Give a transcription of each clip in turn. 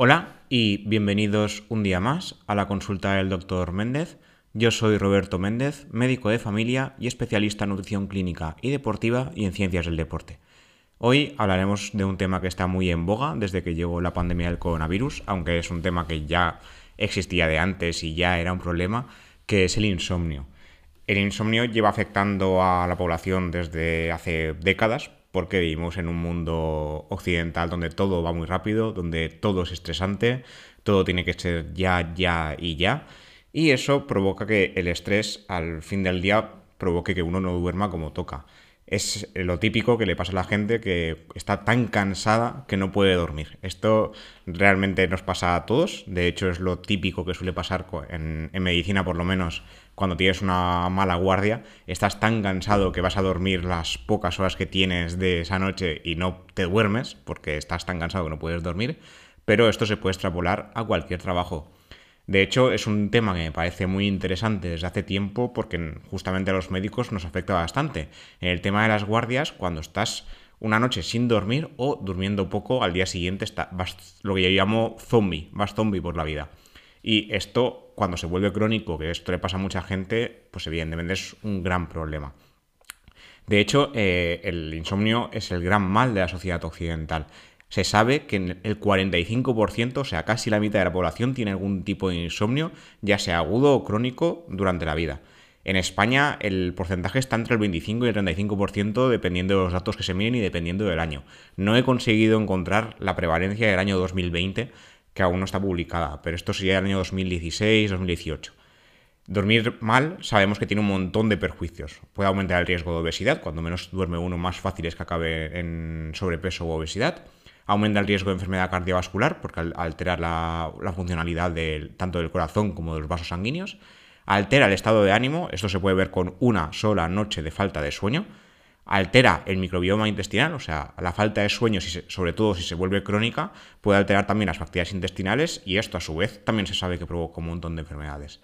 Hola y bienvenidos un día más a la consulta del doctor Méndez. Yo soy Roberto Méndez, médico de familia y especialista en nutrición clínica y deportiva y en ciencias del deporte. Hoy hablaremos de un tema que está muy en boga desde que llegó la pandemia del coronavirus, aunque es un tema que ya existía de antes y ya era un problema, que es el insomnio. El insomnio lleva afectando a la población desde hace décadas, porque vivimos en un mundo occidental donde todo va muy rápido, donde todo es estresante, todo tiene que ser ya, ya y ya. Y eso provoca que el estrés al fin del día provoque que uno no duerma como toca. Es lo típico que le pasa a la gente que está tan cansada que no puede dormir. Esto realmente nos pasa a todos. De hecho, es lo típico que suele pasar en, medicina, por lo menos, cuando tienes una mala guardia, estás tan cansado que vas a dormir las pocas horas que tienes de esa noche y no te duermes, porque estás tan cansado que no puedes dormir, pero esto se puede extrapolar a cualquier trabajo. De hecho, es un tema que me parece muy interesante desde hace tiempo porque justamente a los médicos nos afecta bastante. El tema de las guardias, cuando estás una noche sin dormir o durmiendo poco, al día siguiente está, vas lo que yo llamo zombie, vas zombie por la vida. Y esto, cuando se vuelve crónico, que esto le pasa a mucha gente, pues evidentemente es un gran problema. De hecho, eh, el insomnio es el gran mal de la sociedad occidental. Se sabe que el 45%, o sea, casi la mitad de la población, tiene algún tipo de insomnio, ya sea agudo o crónico, durante la vida. En España el porcentaje está entre el 25 y el 35% dependiendo de los datos que se miren y dependiendo del año. No he conseguido encontrar la prevalencia del año 2020, que aún no está publicada, pero esto sería el año 2016-2018. Dormir mal sabemos que tiene un montón de perjuicios. Puede aumentar el riesgo de obesidad, cuando menos duerme uno más fácil es que acabe en sobrepeso u obesidad. Aumenta el riesgo de enfermedad cardiovascular porque altera la, funcionalidad tanto del corazón como de los vasos sanguíneos. Altera el estado de ánimo, esto se puede ver con una sola noche de falta de sueño altera el microbioma intestinal, o sea, la falta de sueño, sobre todo si se vuelve crónica, puede alterar también las bacterias intestinales y esto a su vez también se sabe que provoca un montón de enfermedades.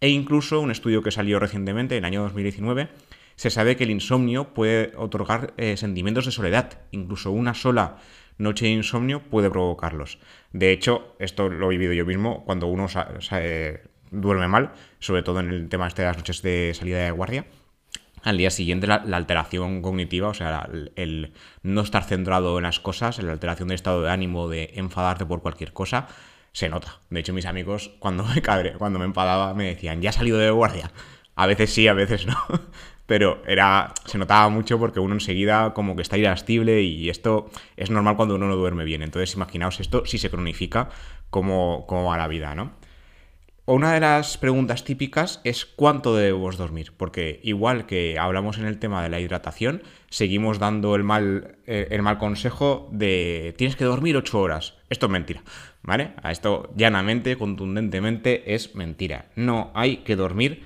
E incluso un estudio que salió recientemente, en el año 2019, se sabe que el insomnio puede otorgar eh, sentimientos de soledad, incluso una sola noche de insomnio puede provocarlos. De hecho, esto lo he vivido yo mismo cuando uno duerme mal, sobre todo en el tema este de las noches de salida de guardia al día siguiente la, alteración cognitiva, o sea, el, no estar centrado en las cosas, la alteración de estado de ánimo, de enfadarte por cualquier cosa, se nota. De hecho, mis amigos, cuando me cadre, cuando me enfadaba, me decían, ya ha salido de guardia. A veces sí, a veces no. Pero era, se notaba mucho porque uno enseguida como que está irascible y esto es normal cuando uno no duerme bien. Entonces, imaginaos esto si se cronifica, cómo, cómo va la vida, ¿no? Una de las preguntas típicas es cuánto debemos dormir, porque igual que hablamos en el tema de la hidratación, seguimos dando el mal, eh, el mal consejo de tienes que dormir 8 horas. Esto es mentira, ¿vale? A esto llanamente, contundentemente, es mentira. No hay que dormir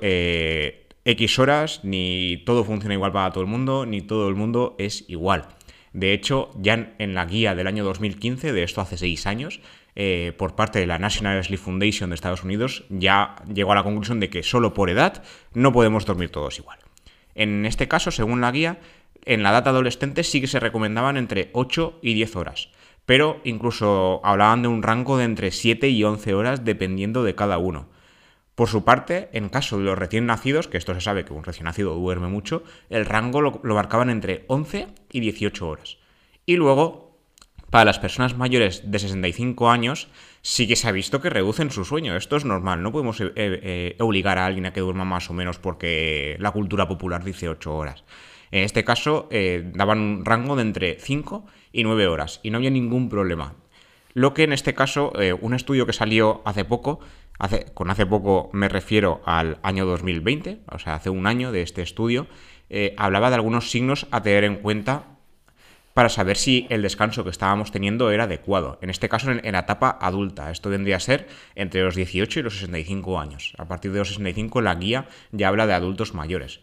eh, X horas, ni todo funciona igual para todo el mundo, ni todo el mundo es igual. De hecho, ya en la guía del año 2015, de esto hace 6 años, eh, por parte de la National Sleep Foundation de Estados Unidos ya llegó a la conclusión de que solo por edad no podemos dormir todos igual. En este caso, según la guía, en la edad adolescente sí que se recomendaban entre 8 y 10 horas, pero incluso hablaban de un rango de entre 7 y 11 horas dependiendo de cada uno. Por su parte, en caso de los recién nacidos, que esto se sabe que un recién nacido duerme mucho, el rango lo, lo marcaban entre 11 y 18 horas. Y luego para las personas mayores de 65 años sí que se ha visto que reducen su sueño. Esto es normal, no podemos eh, eh, obligar a alguien a que duerma más o menos porque la cultura popular dice 8 horas. En este caso eh, daban un rango de entre 5 y 9 horas y no había ningún problema. Lo que en este caso, un estudio que salió hace poco, con hace poco me refiero al año 2020, o sea, hace un año de este estudio, hablaba de algunos signos a tener en cuenta para saber si el descanso que estábamos teniendo era adecuado. En este caso, en, la etapa adulta. Esto vendría a ser entre los 18 y los 65 años. A partir de los 65 la guía ya habla de adultos mayores.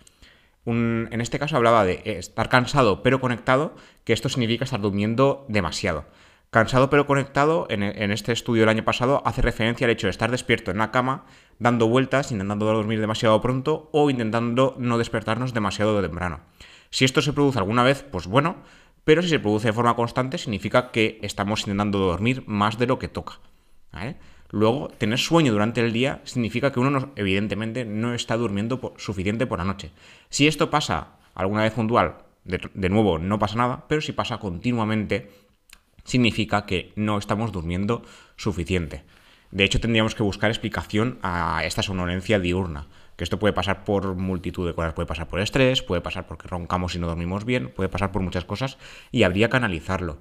en este caso hablaba de estar cansado pero conectado, que esto significa estar durmiendo demasiado. Cansado pero conectado, en, en, este estudio del año pasado, hace referencia al hecho de estar despierto en la cama, dando vueltas, intentando dormir demasiado pronto o intentando no despertarnos demasiado temprano. Si esto se produce alguna vez, pues bueno, pero si se produce de forma constante significa que estamos intentando dormir más de lo que toca. Luego, tener sueño durante el día significa que uno, evidentemente, no está durmiendo suficiente por la noche. Si esto pasa alguna vez puntual, de, nuevo, no pasa nada, pero si pasa continuamente, significa que no estamos durmiendo suficiente. De hecho, tendríamos que buscar explicación a esta somnolencia diurna. Que esto puede pasar por multitud de cosas. Puede pasar por estrés, puede pasar porque roncamos y no dormimos bien, puede pasar por muchas cosas y habría que analizarlo.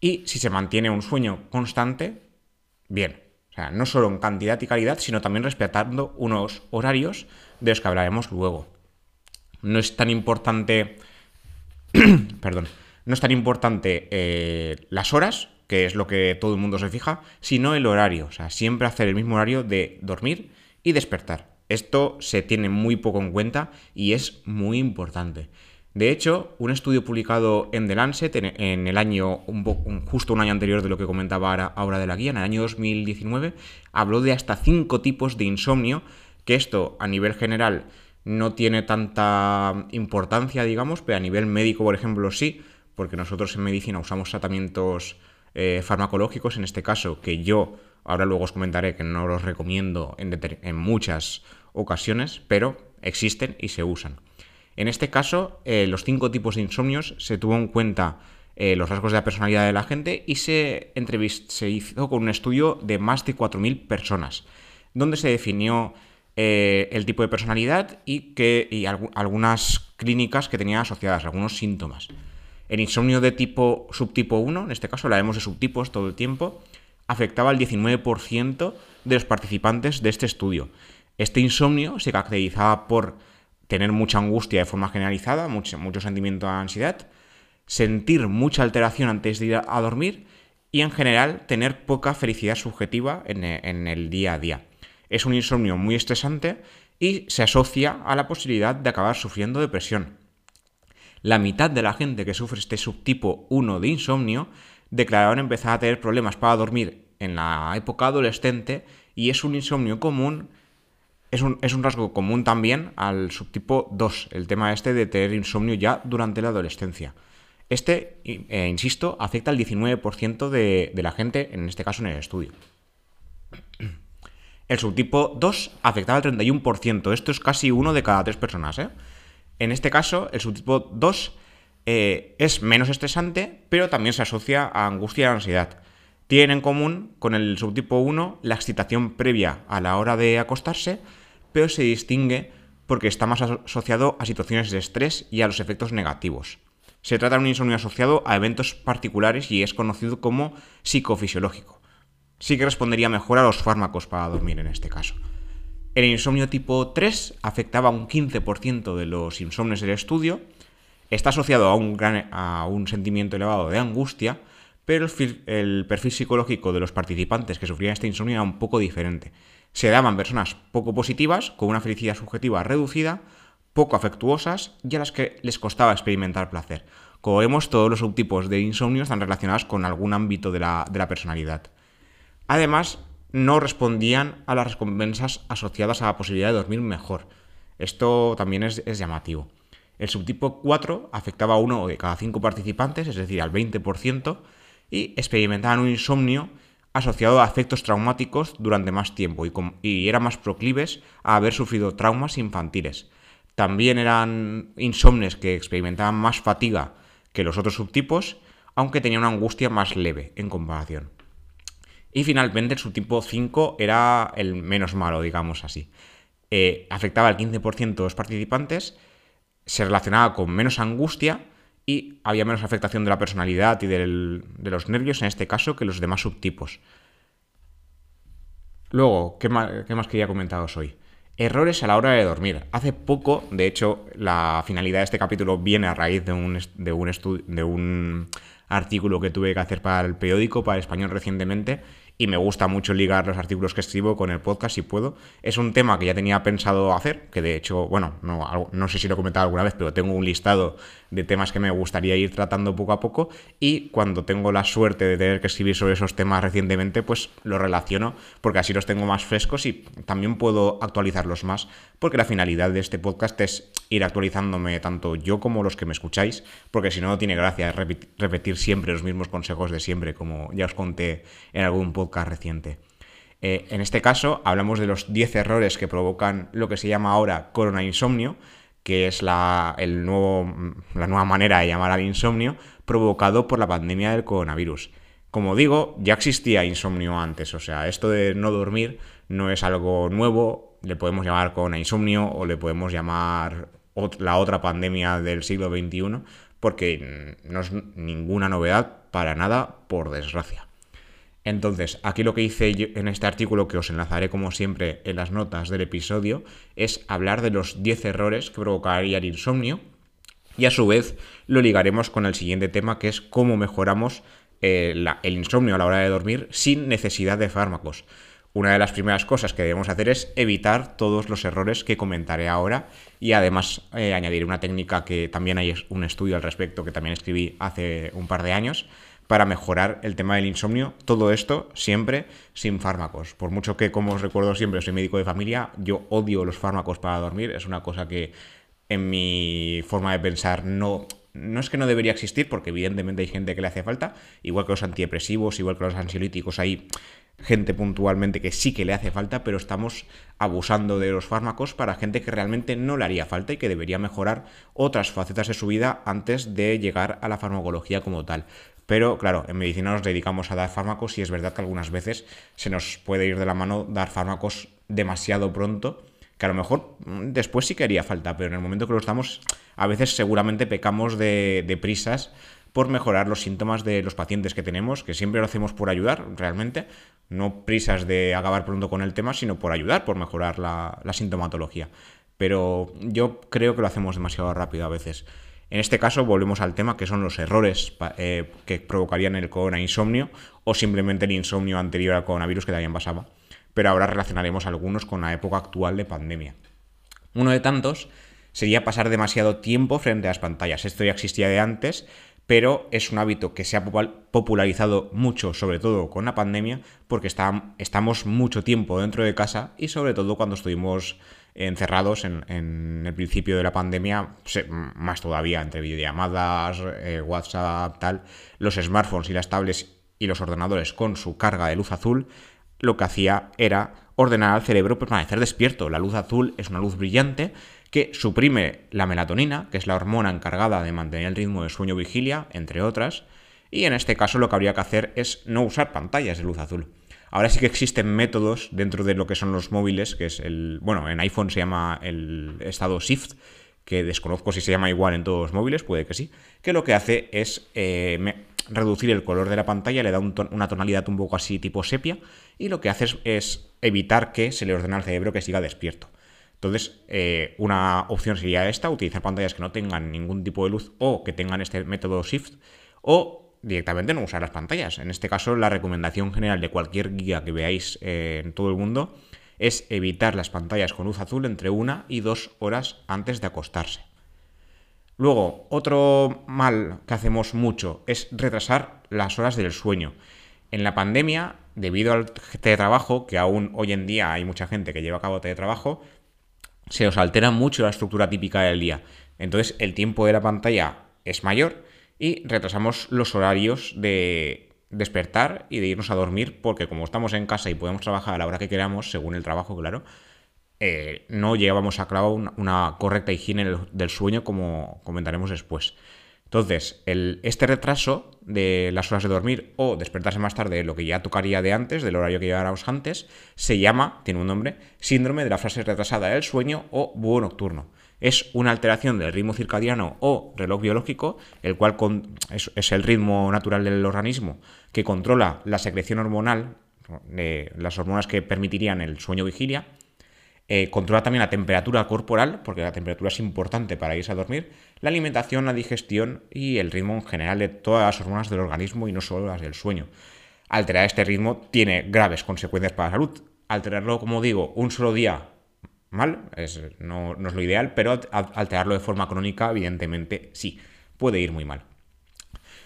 Y si se mantiene un sueño constante, bien. O sea, no solo en cantidad y calidad, sino también respetando unos horarios de los que hablaremos luego. No es tan importante. perdón. No es tan importante eh, las horas, que es lo que todo el mundo se fija, sino el horario. O sea, siempre hacer el mismo horario de dormir y despertar. Esto se tiene muy poco en cuenta y es muy importante. De hecho, un estudio publicado en The Lancet en, el año, justo un año anterior de lo que comentaba ahora, de la guía, en el año 2019, habló de hasta cinco tipos de insomnio, que esto a nivel general no tiene tanta importancia, digamos, pero a nivel médico, por ejemplo, sí, porque nosotros en medicina usamos tratamientos eh, farmacológicos, en este caso, que yo ahora luego os comentaré que no los recomiendo en, muchas ocasiones, pero existen y se usan. En este caso, eh, los cinco tipos de insomnios se tuvo en cuenta eh, los rasgos de la personalidad de la gente y se, hizo con un estudio de más de 4.000 personas, donde se definió el tipo de personalidad y, que, y algunas clínicas que tenían asociadas, algunos síntomas. El insomnio de tipo subtipo 1, en este caso hablaremos de subtipos todo el tiempo, afectaba al 19% de los participantes de este estudio. Este insomnio se caracterizaba por tener mucha angustia de forma generalizada, mucho, sentimiento de ansiedad, sentir mucha alteración antes de ir a dormir y en general tener poca felicidad subjetiva en el día a día. Es un insomnio muy estresante y se asocia a la posibilidad de acabar sufriendo depresión la mitad de la gente que sufre este subtipo 1 de insomnio declararon empezar a tener problemas para dormir en la época adolescente y es un insomnio común, es un, es un rasgo común también al subtipo 2, el tema este de tener insomnio ya durante la adolescencia. Este, eh, insisto, afecta al 19% de, de la gente, en este caso en el estudio. El subtipo 2 afectaba al 31%. Esto es casi uno de cada tres personas, ¿eh? En este caso, el subtipo 2 eh, es menos estresante, pero también se asocia a angustia y ansiedad. Tienen en común con el subtipo 1 la excitación previa a la hora de acostarse, pero se distingue porque está más asociado a situaciones de estrés y a los efectos negativos. Se trata de un insomnio asociado a eventos particulares y es conocido como psicofisiológico. Sí que respondería mejor a los fármacos para dormir en este caso. El insomnio tipo 3 afectaba a un 15% de los insomnes del estudio, está asociado a un, sentimiento elevado de angustia, pero el, perfil psicológico de los participantes que sufrían este insomnio era un poco diferente. Se daban personas poco positivas, con una felicidad subjetiva reducida, poco afectuosas y a las que les costaba experimentar placer. Como vemos, todos los subtipos de insomnio están relacionados con algún ámbito de la personalidad. Además, no respondían a las recompensas asociadas a la posibilidad de dormir mejor. Esto también es, llamativo. El subtipo 4 afectaba a uno de cada cinco participantes, es decir, al 20%, y experimentaban un insomnio asociado a efectos traumáticos durante más tiempo y, y eran más proclives a haber sufrido traumas infantiles. También eran insomnes que experimentaban más fatiga que los otros subtipos, aunque tenían una angustia más leve en comparación. Y finalmente el subtipo 5 era el menos malo, digamos así. Eh, afectaba al 15% de los participantes, se relacionaba con menos angustia y había menos afectación de la personalidad y de los nervios en este caso que los demás subtipos. Luego, ¿qué más, qué más quería comentaros hoy? Errores a la hora de dormir. Hace poco, de hecho, la finalidad de este capítulo viene a raíz de un, de un, de un artículo que tuve que hacer para el periódico, para el español recientemente, y me gusta mucho ligar los artículos que escribo con el podcast si puedo. Es un tema que ya tenía pensado hacer, que de hecho, bueno, no, no sé si lo he comentado alguna vez, pero tengo un listado de temas que me gustaría ir tratando poco a poco y cuando tengo la suerte de tener que escribir sobre esos temas recientemente, pues los relaciono porque así los tengo más frescos y también puedo actualizarlos más porque la finalidad de este podcast es ir actualizándome tanto yo como los que me escucháis, porque si no, no tiene gracia repetir siempre los mismos consejos de siempre, como ya os conté en algún podcast reciente. Eh, en este caso, hablamos de los 10 errores que provocan lo que se llama ahora corona insomnio, que es la, el nuevo, la nueva manera de llamar al insomnio, provocado por la pandemia del coronavirus. Como digo, ya existía insomnio antes, o sea, esto de no dormir no es algo nuevo, le podemos llamar con insomnio o le podemos llamar la otra pandemia del siglo XXI, porque no es ninguna novedad para nada, por desgracia. Entonces, aquí lo que hice en este artículo, que os enlazaré como siempre en las notas del episodio, es hablar de los 10 errores que provocaría el insomnio y a su vez lo ligaremos con el siguiente tema, que es cómo mejoramos eh, el insomnio a la hora de dormir sin necesidad de fármacos. Una de las primeras cosas que debemos hacer es evitar todos los errores que comentaré ahora y además eh, añadir una técnica que también hay un estudio al respecto que también escribí hace un par de años para mejorar el tema del insomnio. Todo esto siempre sin fármacos. Por mucho que, como os recuerdo siempre, soy médico de familia, yo odio los fármacos para dormir. Es una cosa que en mi forma de pensar no no es que no debería existir, porque evidentemente hay gente que le hace falta, igual que los antidepresivos, igual que los ansiolíticos, hay gente puntualmente que sí que le hace falta, pero estamos abusando de los fármacos para gente que realmente no le haría falta y que debería mejorar otras facetas de su vida antes de llegar a la farmacología como tal. Pero claro, en medicina nos dedicamos a dar fármacos y es verdad que algunas veces se nos puede ir de la mano dar fármacos demasiado pronto que a lo mejor mm, después sí que haría falta, pero en el momento que lo estamos, a veces seguramente pecamos de, prisas por mejorar los síntomas de los pacientes que tenemos, que siempre lo hacemos por ayudar, realmente, no prisas de acabar pronto con el tema, sino por ayudar, por mejorar la, sintomatología. Pero yo creo que lo hacemos demasiado rápido a veces. En este caso volvemos al tema que son los errores eh, que provocarían el corona insomnio o simplemente el insomnio anterior al coronavirus que también pasaba pero ahora relacionaremos algunos con la época actual de pandemia. Uno de tantos sería pasar demasiado tiempo frente a las pantallas. Esto ya existía de antes, pero es un hábito que se ha popularizado mucho, sobre todo con la pandemia, porque estamos mucho tiempo dentro de casa y sobre todo cuando estuvimos encerrados en, el principio de la pandemia, más todavía entre videollamadas, eh, WhatsApp, tal, los smartphones y las tablets y los ordenadores con su carga de luz azul lo que hacía era ordenar al cerebro permanecer despierto. La luz azul es una luz brillante que suprime la melatonina, que es la hormona encargada de mantener el ritmo de sueño-vigilia, entre otras, y en este caso lo que habría que hacer es no usar pantallas de luz azul. Ahora sí que existen métodos dentro de lo que son los móviles, que es el, bueno, en iPhone se llama el estado Shift, que desconozco si se llama igual en todos los móviles, puede que sí, que lo que hace es eh, reducir el color de la pantalla, le da una tonalidad un poco así tipo sepia y lo que hace es, evitar que se le ordene al cerebro que siga despierto. Entonces, eh, una opción sería esta, utilizar pantallas que no tengan ningún tipo de luz o que tengan este método Shift o directamente no usar las pantallas. En este caso, la recomendación general de cualquier guía que veáis eh, en todo el mundo es evitar las pantallas con luz azul entre una y dos horas antes de acostarse. Luego, otro mal que hacemos mucho es retrasar las horas del sueño. En la pandemia, debido al teletrabajo, que aún hoy en día hay mucha gente que lleva a cabo teletrabajo, se os altera mucho la estructura típica del día. Entonces, el tiempo de la pantalla es mayor y retrasamos los horarios de despertar y de irnos a dormir, porque como estamos en casa y podemos trabajar a la hora que queramos, según el trabajo, claro, eh, no llegábamos a clavar una, correcta higiene del sueño como comentaremos después. Entonces, este retraso de las horas de dormir o despertarse más tarde lo que ya tocaría de antes, del horario que llevábamos antes, se llama, tiene un nombre, síndrome de la fase retrasada del sueño o búho nocturno. Es una alteración del ritmo circadiano o reloj biológico, el cual es, el ritmo natural del organismo que controla la secreción hormonal, de las hormonas que permitirían el sueño vigilia, eh, controla también la temperatura corporal, porque la temperatura es importante para irse a dormir, la alimentación, la digestión y el ritmo en general de todas las hormonas del organismo y no solo las del sueño. Alterar este ritmo tiene graves consecuencias para la salud. Alterarlo, como digo, un solo día mal, no, no es lo ideal, pero alterarlo de forma crónica, evidentemente, sí, puede ir muy mal.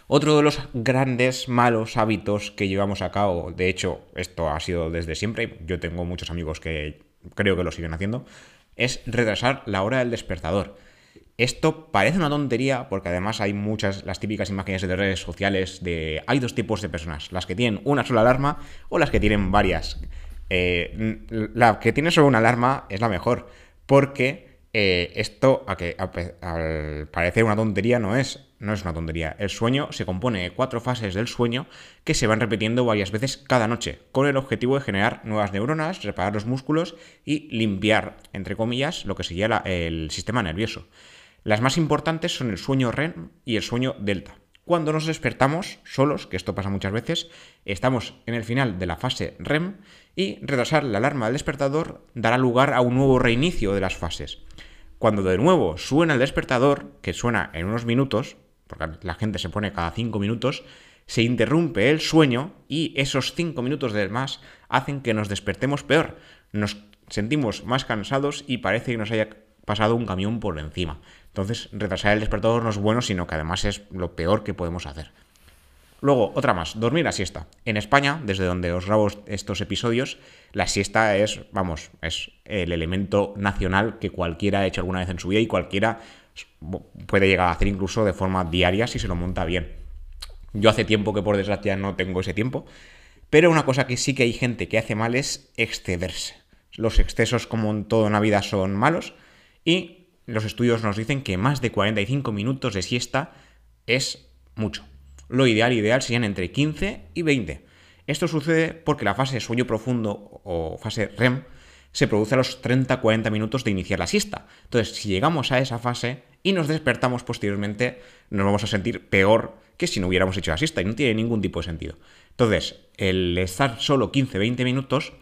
Otro de los grandes malos hábitos que llevamos a cabo, de hecho, esto ha sido desde siempre, yo tengo muchos amigos que creo que lo siguen haciendo, es retrasar la hora del despertador. Esto parece una tontería porque además hay muchas, las típicas imágenes de redes sociales de... Hay dos tipos de personas, las que tienen una sola alarma o las que tienen varias. Eh, la que tiene solo una alarma es la mejor porque eh, esto, a que al parecer una tontería, no es. No es una tontería. El sueño se compone de cuatro fases del sueño que se van repitiendo varias veces cada noche, con el objetivo de generar nuevas neuronas, reparar los músculos y limpiar, entre comillas, lo que sería el sistema nervioso. Las más importantes son el sueño REM y el sueño delta. Cuando nos despertamos solos, que esto pasa muchas veces, estamos en el final de la fase REM y retrasar la alarma del despertador dará lugar a un nuevo reinicio de las fases. Cuando de nuevo suena el despertador, que suena en unos minutos, porque la gente se pone cada 5 minutos, se interrumpe el sueño y esos 5 minutos del más hacen que nos despertemos peor. Nos sentimos más cansados y parece que nos haya pasado un camión por encima. Entonces, retrasar el despertador no es bueno, sino que además es lo peor que podemos hacer. Luego, otra más, dormir la siesta. En España, desde donde os grabo estos episodios, la siesta es, vamos, es el elemento nacional que cualquiera ha hecho alguna vez en su vida y cualquiera puede llegar a hacer incluso de forma diaria si se lo monta bien. Yo hace tiempo que por desgracia no tengo ese tiempo, pero una cosa que sí que hay gente que hace mal es excederse. Los excesos, como en toda una vida, son malos y los estudios nos dicen que más de 45 minutos de siesta es mucho. Lo ideal, ideal serían entre 15 y 20. Esto sucede porque la fase de sueño profundo o fase REM se produce a los 30-40 minutos de iniciar la siesta. Entonces, si llegamos a esa fase y nos despertamos posteriormente, nos vamos a sentir peor que si no hubiéramos hecho la siesta y no tiene ningún tipo de sentido. Entonces, el estar solo 15-20 minutos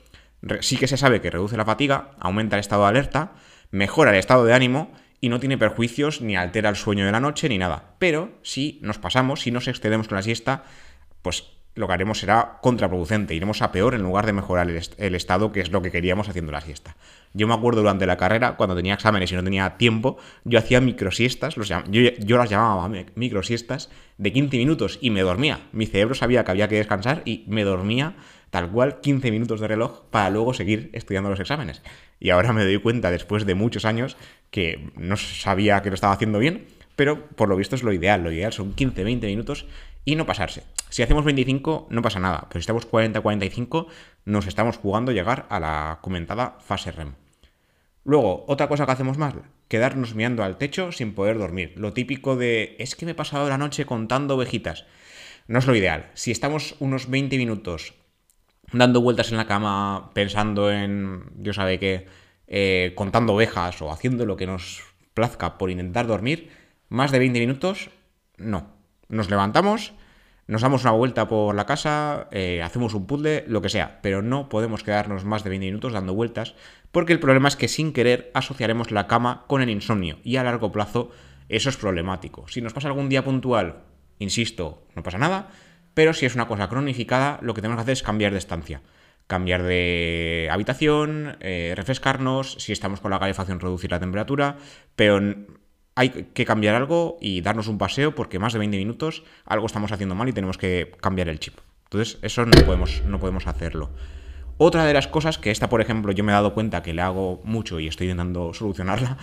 sí que se sabe que reduce la fatiga, aumenta el estado de alerta, mejora el estado de ánimo y no tiene perjuicios ni altera el sueño de la noche ni nada. Pero si nos pasamos, si nos excedemos con la siesta, pues lo que haremos será contraproducente, iremos a peor en lugar de mejorar el, estado, que es lo que queríamos haciendo la siesta. Yo me acuerdo durante la carrera, cuando tenía exámenes y no tenía tiempo, yo hacía microsiestas, yo, yo las llamaba microsiestas, de 15 minutos y me dormía. Mi cerebro sabía que había que descansar y me dormía tal cual 15 minutos de reloj para luego seguir estudiando los exámenes. Y ahora me doy cuenta, después de muchos años, que no sabía que lo estaba haciendo bien, pero por lo visto es lo ideal. Lo ideal son 15-20 minutos y no pasarse. Si hacemos 25 no pasa nada, pero si estamos 40-45 nos estamos jugando llegar a la comentada fase REM. Luego, otra cosa que hacemos mal, quedarnos mirando al techo sin poder dormir. Lo típico de es que me he pasado la noche contando ovejitas. No es lo ideal. Si estamos unos 20 minutos dando vueltas en la cama, pensando en, yo sabe qué, eh, contando ovejas o haciendo lo que nos plazca por intentar dormir, más de 20 minutos, no. Nos levantamos, nos damos una vuelta por la casa, eh, hacemos un puzzle, lo que sea, pero no podemos quedarnos más de 20 minutos dando vueltas, porque el problema es que sin querer asociaremos la cama con el insomnio y a largo plazo eso es problemático. Si nos pasa algún día puntual, insisto, no pasa nada, pero si es una cosa cronificada, lo que tenemos que hacer es cambiar de estancia. Cambiar de habitación, eh, refrescarnos, si estamos con la calefacción reducir la temperatura, pero hay que cambiar algo y darnos un paseo porque más de 20 minutos algo estamos haciendo mal y tenemos que cambiar el chip. Entonces eso no podemos, no podemos hacerlo. Otra de las cosas que esta, por ejemplo, yo me he dado cuenta que le hago mucho y estoy intentando solucionarla,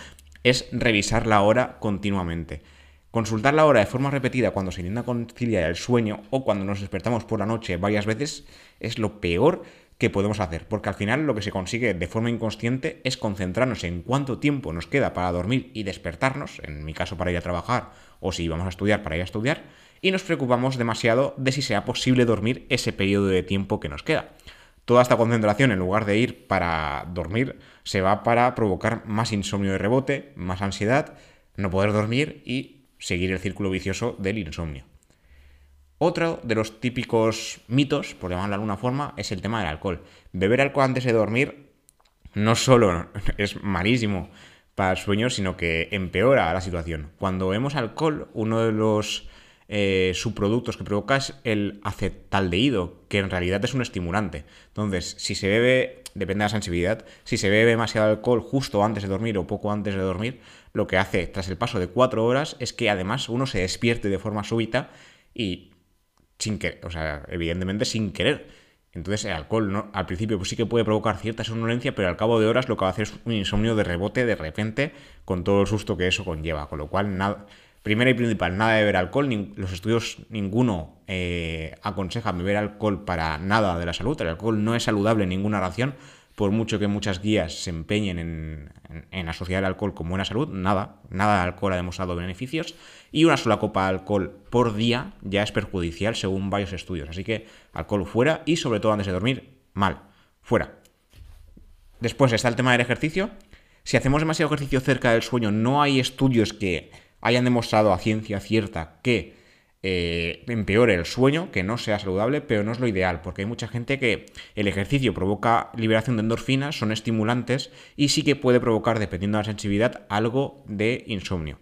es revisar la hora continuamente. Consultar la hora de forma repetida cuando se intenta conciliar el sueño o cuando nos despertamos por la noche varias veces es lo peor que podemos hacer, porque al final lo que se consigue de forma inconsciente es concentrarnos en cuánto tiempo nos queda para dormir y despertarnos, en mi caso para ir a trabajar o si vamos a estudiar para ir a estudiar, y nos preocupamos demasiado de si sea posible dormir ese periodo de tiempo que nos queda. Toda esta concentración, en lugar de ir para dormir, se va para provocar más insomnio de rebote, más ansiedad, no poder dormir y seguir el círculo vicioso del insomnio. Otro de los típicos mitos, por llamarlo de alguna forma, es el tema del alcohol. Beber alcohol antes de dormir no solo es malísimo para el sueño, sino que empeora la situación. Cuando vemos alcohol, uno de los eh, subproductos que provoca es el acetaldehído, que en realidad es un estimulante. Entonces, si se bebe, depende de la sensibilidad, si se bebe demasiado alcohol justo antes de dormir o poco antes de dormir, lo que hace tras el paso de cuatro horas es que además uno se despierte de forma súbita y sin querer, o sea, evidentemente sin querer. Entonces el alcohol ¿no? al principio pues sí que puede provocar cierta somnolencia, pero al cabo de horas lo que va a hacer es un insomnio de rebote de repente con todo el susto que eso conlleva. Con lo cual, nada, primera y principal, nada de beber alcohol. los estudios, ninguno eh, aconseja beber alcohol para nada de la salud. El alcohol no es saludable en ninguna ración por mucho que muchas guías se empeñen en, asociar el alcohol con buena salud, nada, nada de alcohol ha demostrado beneficios y una sola copa de alcohol por día ya es perjudicial según varios estudios. Así que alcohol fuera y sobre todo antes de dormir, mal, fuera. Después está el tema del ejercicio. Si hacemos demasiado ejercicio cerca del sueño, no hay estudios que hayan demostrado a ciencia cierta que eh, empeore el sueño, que no sea saludable, pero no es lo ideal, porque hay mucha gente que el ejercicio provoca liberación de endorfinas, son estimulantes y sí que puede provocar, dependiendo de la sensibilidad, algo de insomnio.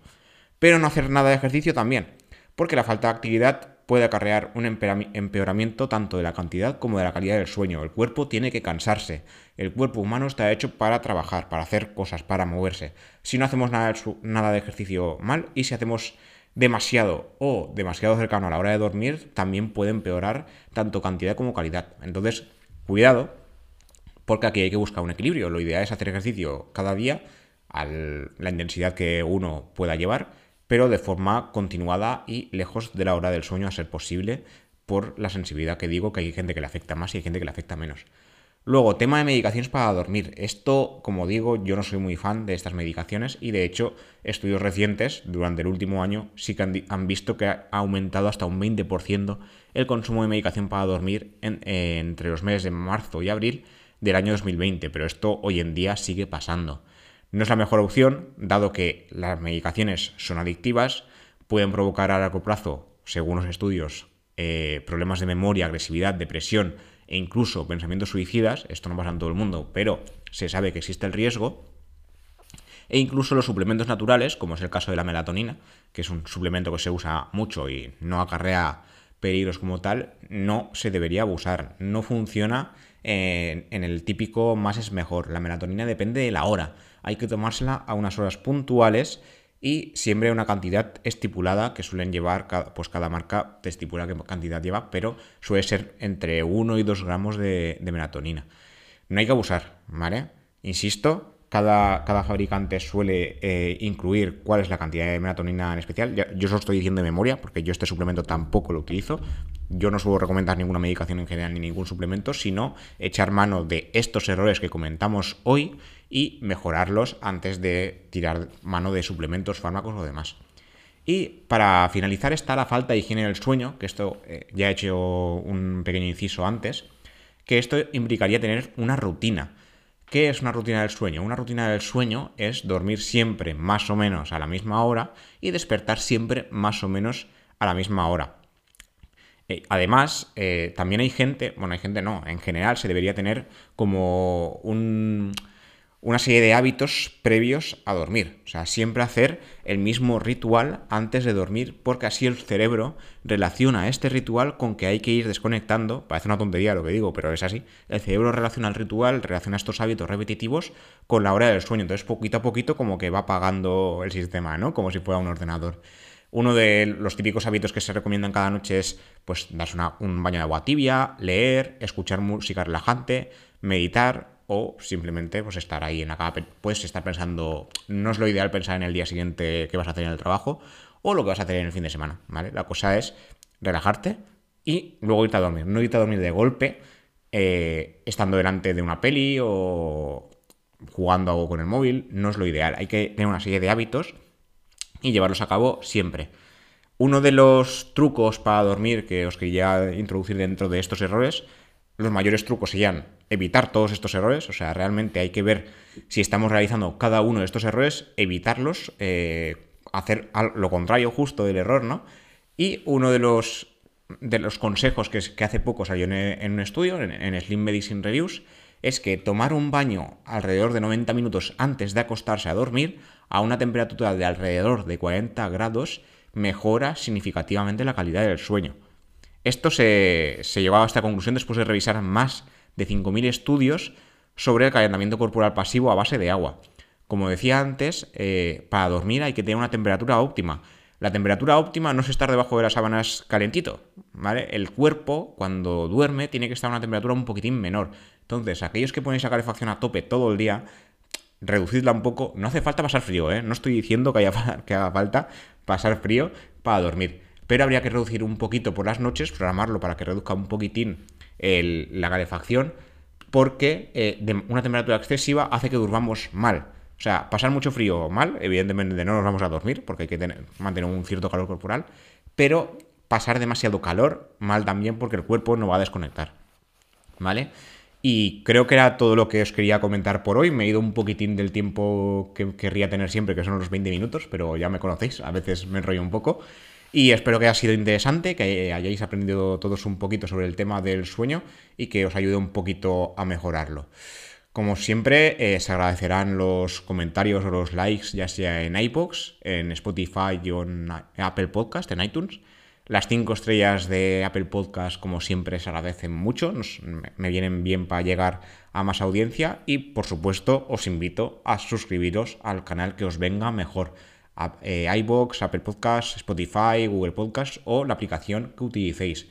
Pero no hacer nada de ejercicio también, porque la falta de actividad puede acarrear un empeoramiento tanto de la cantidad como de la calidad del sueño. El cuerpo tiene que cansarse. El cuerpo humano está hecho para trabajar, para hacer cosas, para moverse. Si no hacemos nada, nada de ejercicio mal y si hacemos demasiado o demasiado cercano a la hora de dormir también puede empeorar tanto cantidad como calidad. Entonces, cuidado, porque aquí hay que buscar un equilibrio. Lo ideal es hacer ejercicio cada día a la intensidad que uno pueda llevar, pero de forma continuada y lejos de la hora del sueño a ser posible por la sensibilidad que digo, que hay gente que le afecta más y hay gente que le afecta menos. Luego, tema de medicaciones para dormir. Esto, como digo, yo no soy muy fan de estas medicaciones y de hecho estudios recientes durante el último año sí que han, visto que ha aumentado hasta un 20% el consumo de medicación para dormir entre los meses de marzo y abril del año 2020, pero esto hoy en día sigue pasando. No es la mejor opción, dado que las medicaciones son adictivas, pueden provocar a largo plazo, según los estudios, eh, problemas de memoria, agresividad, depresión, e incluso pensamientos suicidas, esto no pasa en todo el mundo, pero se sabe que existe el riesgo, e incluso los suplementos naturales, como es el caso de la melatonina, que es un suplemento que se usa mucho y no acarrea peligros como tal, no se debería abusar. No funciona en, en, el típico más es mejor. La melatonina depende de la hora. Hay que tomársela a unas horas puntuales y siempre una cantidad estipulada que suelen llevar, pues cada marca te estipula qué cantidad lleva, pero suele ser entre 1 y 2 gramos de, melatonina. No hay que abusar, ¿vale? Insisto, cada, cada fabricante suele eh, incluir cuál es la cantidad de melatonina en especial. Yo os lo estoy diciendo de memoria, porque yo este suplemento tampoco lo utilizo. Yo no suelo recomendar ninguna medicación en general ni ningún suplemento, sino echar mano de estos errores que comentamos hoy y mejorarlos antes de tirar mano de suplementos, fármacos o demás. Y para finalizar está la falta de higiene del sueño, que esto eh, ya he hecho un pequeño inciso antes, que esto implicaría tener una rutina. ¿Qué es una rutina del sueño? Una rutina del sueño es dormir siempre más o menos a la misma hora y despertar siempre más o menos a la misma hora. Eh, además, eh, también hay gente, bueno, hay gente no, en general se debería tener como un, una serie de hábitos previos a dormir. O sea, siempre hacer el mismo ritual antes de dormir, porque así el cerebro relaciona este ritual con que hay que ir desconectando. Parece una tontería lo que digo, pero es así. El cerebro relaciona el ritual, relaciona estos hábitos repetitivos con la hora del sueño. Entonces, poquito a poquito, como que va apagando el sistema, ¿no? Como si fuera un ordenador. Uno de los típicos hábitos que se recomiendan cada noche es pues darse un baño de agua tibia, leer, escuchar música relajante, meditar, o simplemente pues estar ahí en la cama. Puedes estar pensando, no es lo ideal pensar en el día siguiente qué vas a hacer en el trabajo o lo que vas a hacer en el fin de semana, ¿vale? La cosa es relajarte y luego irte a dormir. No irte a dormir de golpe eh, estando delante de una peli o jugando algo con el móvil, no es lo ideal. Hay que tener una serie de hábitos y llevarlos a cabo siempre. Uno de los trucos para dormir que os quería introducir dentro de estos errores los mayores trucos serían evitar todos estos errores, o sea, realmente hay que ver si estamos realizando cada uno de estos errores, evitarlos, eh, hacer lo contrario justo del error, ¿no? Y uno de los, de los consejos que, hace poco salió en, un estudio, en, Slim Medicine Reviews, es que tomar un baño alrededor de 90 minutos antes de acostarse a dormir a una temperatura de alrededor de 40 grados mejora significativamente la calidad del sueño. Esto se, se a esta conclusión después de revisar más de 5.000 estudios sobre el calentamiento corporal pasivo a base de agua. Como decía antes, eh, para dormir hay que tener una temperatura óptima. La temperatura óptima no es estar debajo de las sábanas calentito, ¿vale? El cuerpo, cuando duerme, tiene que estar a una temperatura un poquitín menor. Entonces, aquellos que ponéis la calefacción a tope todo el día, reducidla un poco. No hace falta pasar frío, ¿eh? No estoy diciendo que, haya, que haga falta pasar frío para dormir. Pero habría que reducir un poquito por las noches, programarlo para que reduzca un poquitín la calefacción, porque eh, una temperatura excesiva hace que durmamos mal. O sea, pasar mucho frío mal, evidentemente no nos vamos a dormir, porque hay que tener, mantener un cierto calor corporal, pero pasar demasiado calor mal también porque el cuerpo no va a desconectar. ¿Vale? Y creo que era todo lo que os quería comentar por hoy. Me he ido un poquitín del tiempo que querría tener siempre, que son los 20 minutos, pero ya me conocéis, a veces me enrollo un poco. Y espero que haya sido interesante, que hayáis aprendido todos un poquito sobre el tema del sueño y que os ayude un poquito a mejorarlo. Como siempre, eh, se agradecerán los comentarios o los likes, ya sea en iPods, en Spotify o en Apple Podcast, en iTunes. Las cinco estrellas de Apple Podcast, como siempre, se agradecen mucho, me vienen bien para llegar a más audiencia y, por supuesto, os invito a suscribiros al canal que os venga mejor. Eh, iBox, Apple Podcast, Spotify, Google Podcast o la aplicación que utilicéis.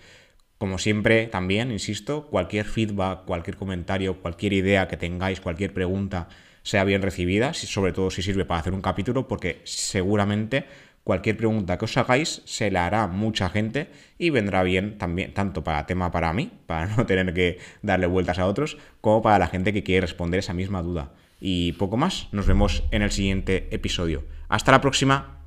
Como siempre, también, insisto, cualquier feedback, cualquier comentario, cualquier idea que tengáis, cualquier pregunta sea bien recibida, sobre todo si sirve para hacer un capítulo, porque seguramente cualquier pregunta que os hagáis se la hará mucha gente y vendrá bien también, tanto para tema para mí, para no tener que darle vueltas a otros, como para la gente que quiere responder esa misma duda. Y poco más, nos vemos en el siguiente episodio. Hasta la próxima.